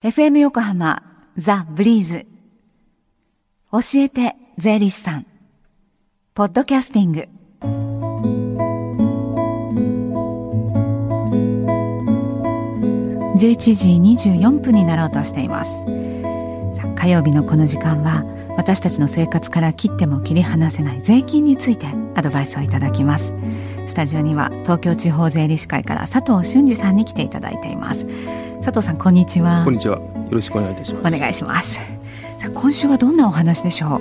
FM 横浜ザ・ブリーズ。教えて税理士さん。ポッドキャスティング。11時24分になろうとしています。火曜日のこの時間は私たちの生活から切っても切り離せない税金についてアドバイスをいただきます。スタジオには東京地方税理士会から佐藤俊二さんに来ていただいています。佐藤さんこんにちは。こんにちは。よろしくお願いいたします。お願いします。今週はどんなお話でしょう？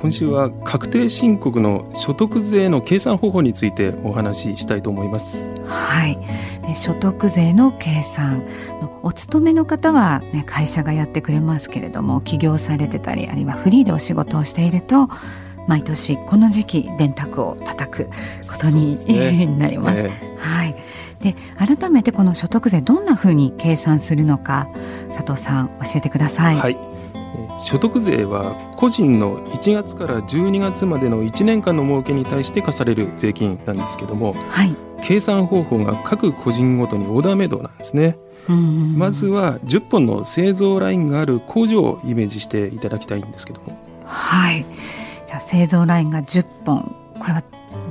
今週は確定申告の所得税の計算方法についてお話ししたいと思います。はい。で所得税の計算お勤めの方は、ね、会社がやってくれますけれども起業されてたりあるいはフリーでお仕事をしていると毎年この時期電卓を叩くことに、ね、なります。えー、はいで改めてこの所得税どんなふうに計算するのか佐藤さん教えてください。はい所得税は個人の1月から12月までの1年間の儲けに対して課される税金なんですけども、はい、計算方法が各個人ごとにオーダーメイドなんですね。まずは10本の製造ラインがある工場をイメージしていただきたいんですけども。はい。じゃあ製造ラインが10本。これは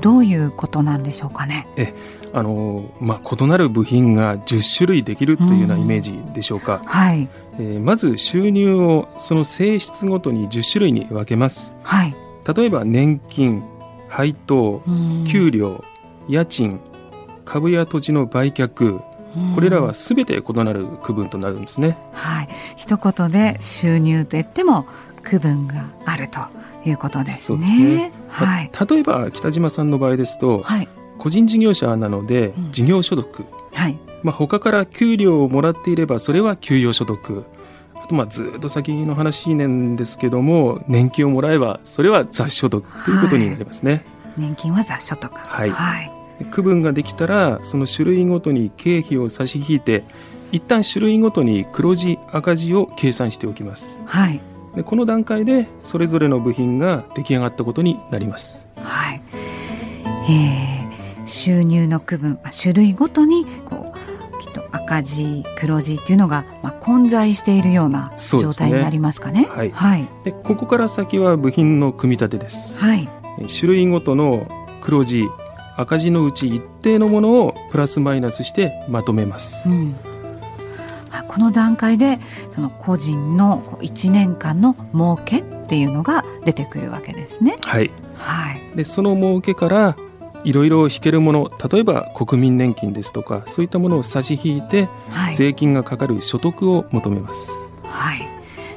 どういうことなんでしょうかね？えあのまあ、異なる部品が10種類できるというようなイメージでしょうか、うん、はい。えー、まず収入をその性質ごとに10種類に分けます、はい、例えば年金配当給料家賃株や土地の売却これらはすべて異なる区分となるんですね。はい、一言で収入といっても区分があるということですね。すね。はい、例えば北島さんの場合ですと、はい、個人事業者なので事業所得、うん、はい。まあ、他から給料をもらっていればそれは給与所得。あとまあずっと先の話なんですけども年金をもらえばそれは雑所得ということになりますね。はい、年金は雑所得、はい、はい、区分ができたらその種類ごとに経費を差し引いて一旦種類ごとに黒字赤字を計算しておきます。はいでこの段階でそれぞれの部品が出来上がったことになります。はい、えー、収入の区分種類ごとにこうきっと赤字黒字っていうのが、まあ、混在しているような状態になりますかね。ねはい、はい、でここから先は部品の組み立てです。はい、種類ごとの黒字赤字のうち一定のものをプラスマイナスしてまとめます。うんこの段階でその個人の1年間の儲けっていうのが出てくるわけですね。はい、はい、でその儲けからいろいろ引けるもの例えば国民年金ですとかそういったものを差し引いて、はい、税金がかかる所得を求めます。はい、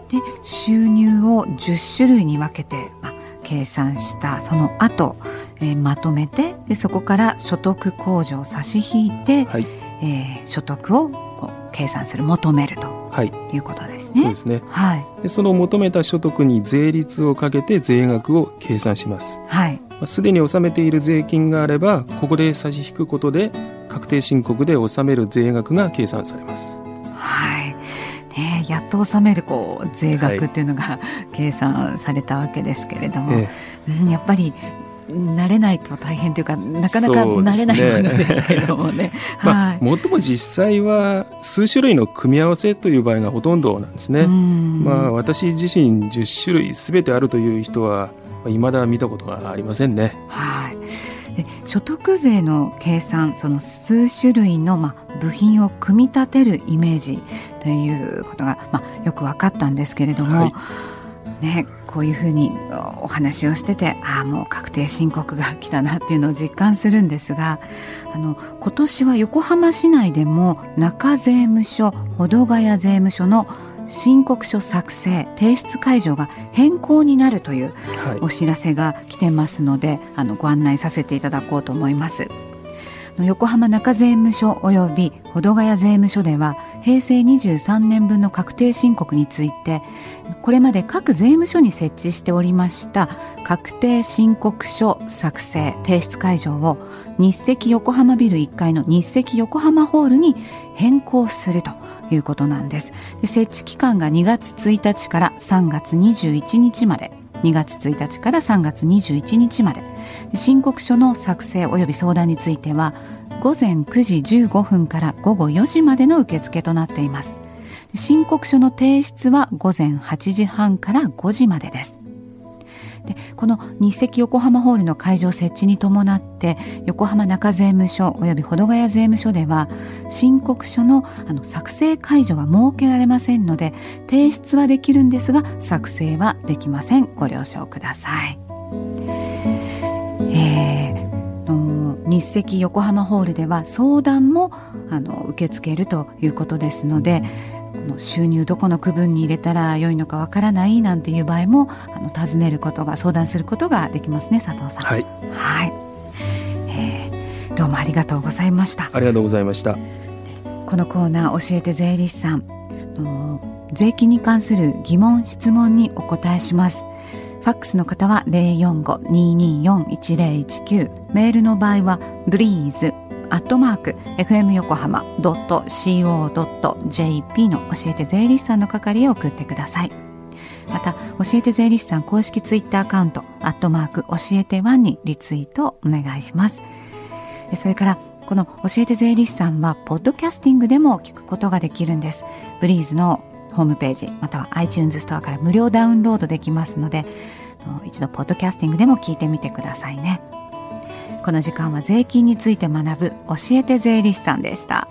で収入を10種類に分けて、まあ、計算したその後、えー、まとめてでそこから所得控除を差し引いて、はいえー、所得を計算する求めると、はい、いうことですね。そうですね。はい。でその求めた所得に税率をかけて税額を計算します。はい。すでに納めている税金があればここで差し引くことで確定申告で納める税額が計算されます。はい。ね、やっと納めるこう税額っていうのが、はい、計算されたわけですけれども、ええ、うん、やっぱり慣れないと大変というかなかなか慣れないものですけれどもね。まあ、もっとも実際は数種類の組み合わせという場合がほとんどなんですね。まあ、私自身10種類すべてあるという人はいまだ見たことがありませんね。はいで所得税の計算その数種類の、まあ、部品を組み立てるイメージということが、まあ、よく分かったんですけれども、はいね、こういうふうにお話をしててああもう確定申告が来たなっていうのを実感するんですがあの今年は横浜市内でも中税務署保土ヶ谷税務署の申告書作成提出会場が変更になるというお知らせが来てますので、はい、あのご案内させていただこうと思います。横浜中税務署及び保土ヶ谷税務署では平成23年分の確定申告についてこれまで各税務署に設置しておりました確定申告書作成提出会場を日赤横浜ビル1階の日赤横浜ホールに変更するということなんです。で設置期間が2月1日から3月21日まで。2月1日から3月21日まで申告書の作成及び相談については午前9時15分から午後4時までの受付となっています。申告書の提出は午前8時半から5時までです。でこの日赤横浜ホールの会場設置に伴って横浜中税務署及び保土ヶ谷税務署では申告書のあの作成解除は設けられませんので提出はできるんですが作成はできません。ご了承ください。えー日赤横浜ホールでは相談もあの受け付けるということですのでこの収入どこの区分に入れたら良いのかわからないなんていう場合もあの尋ねることが相談することができますね佐藤さん。はい、はいえー、どうもありがとうございました。ありがとうございました。このコーナー教えて税理士さん税金に関する疑問質問にお答えします。ファックスの方は045-224-1019メールの場合はブリーズアットマーク FM 横浜 .co.jp の教えて税理士さんの係へ送ってください。また教えて税理士さん公式ツイッターアカウントアットマーク教えてワンにリツイートお願いします。それからこの教えて税理士さんはポッドキャスティングでも聞くことができるんです。ブリーズのホームページまたは iTunes ストアから無料ダウンロードできますので一度ポッドキャスティングでも聞いてみてくださいねこの時間は税金について学ぶ教えて税理士さんでした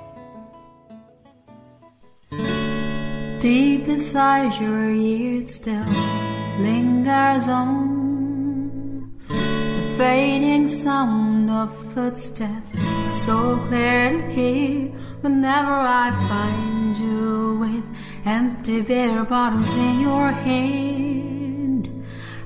Deep inside your ears still lingers on the fading sound of footsteps so clear to hear whenever I find you with empty beer bottles in your hand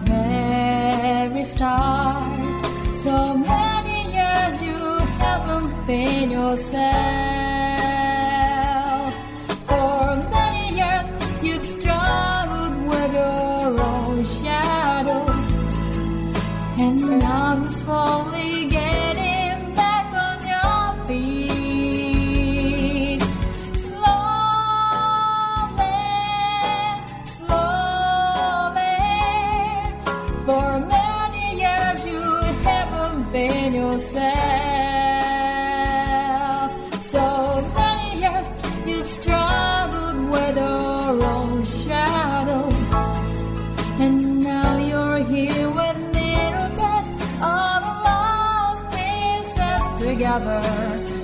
very start. So many years you haven't been yourself. within yourself. So many years you've struggled with your own shadow, and now you're here with mirror bits of lost pieces together.